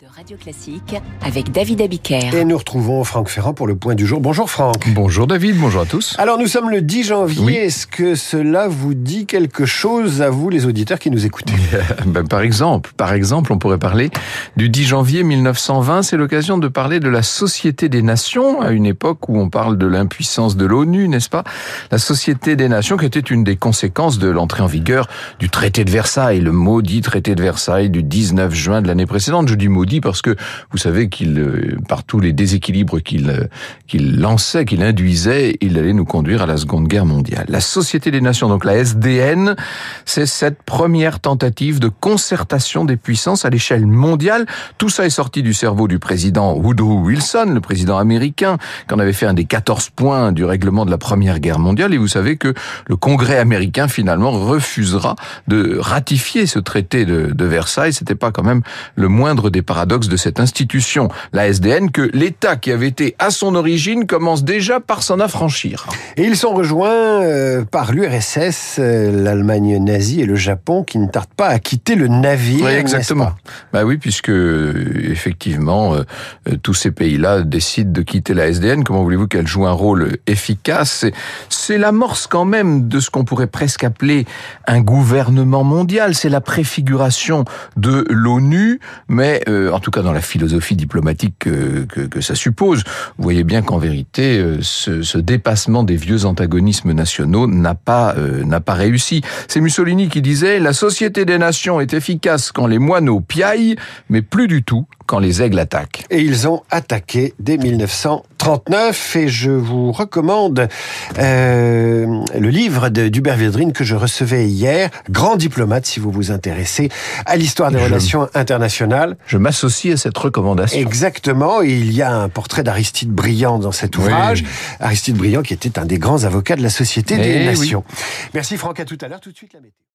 de Radio Classique avec David Abiker. Et nous retrouvons Franck Ferrand pour le point du jour. Bonjour Franck. Bonjour David, bonjour à tous. Alors nous sommes le 10 janvier. Oui. Est-ce que cela vous dit quelque chose à vous les auditeurs qui nous écoutent Ben, par exemple, par exemple, on pourrait parler du 10 janvier 1920. C'est l'occasion de parler de la Société des Nations, à une époque où on parle de l'impuissance de l'ONU, n'est-ce pas? La Société des Nations qui était une des conséquences de l'entrée en vigueur du traité de Versailles, le maudit traité de Versailles du 19 juin de l'année précédente. Je dis maudit parce que vous savez qu'il, euh, par tous les déséquilibres qu'il euh, qu'il lançait, qu'il induisait, il allait nous conduire à la Seconde Guerre mondiale. La Société des Nations, donc la SDN, c'est cette première tentative de concertation des puissances à l'échelle mondiale. Tout ça est sorti du cerveau du président Woodrow Wilson, le président américain, qui en avait fait un des 14 points du règlement de la Première Guerre mondiale. Et vous savez que le Congrès américain, finalement, refusera de ratifier ce traité de, Versailles. C'était pas quand même le moindre des paradoxes de cette institution, la SDN, que l'État qui avait été à son origine commence déjà par s'en affranchir. Et ils sont rejoints euh, par l'URSS, euh, l'Allemagne nazie et le Japon qui ne tardent pas à quitter le navire. Oui, exactement. Bah oui, puisque euh, effectivement, tous ces pays-là décident de quitter la SDN. Comment voulez-vous qu'elle joue un rôle efficace? C'est- C'est l'amorce quand même de ce qu'on pourrait presque appeler un gouvernement mondial. C'est la préfiguration de l'ONU, mais euh, en tout cas dans la philosophie diplomatique que, que, que ça suppose. Vous voyez bien qu'en vérité, euh, ce, ce dépassement des vieux antagonismes nationaux n'a pas euh, n'a pas réussi. C'est Mussolini qui disait la société des nations est efficace quand les moineaux piaillent, mais plus du tout quand les aigles attaquent. Et ils ont attaqué dès 1939 et je vous recommande euh, le livre de d'Hubert Védrine que je recevais hier, Grand diplomate si vous vous intéressez à l'histoire des Je- relations internationales. Je m'associe à cette recommandation. Exactement, et il y a un portrait d'Aristide Briand dans cet Oui. ouvrage. Aristide Briand qui était un des grands avocats de la Société des Eh oui. Nations. Merci Franck, à tout à l'heure, tout de suite la météo.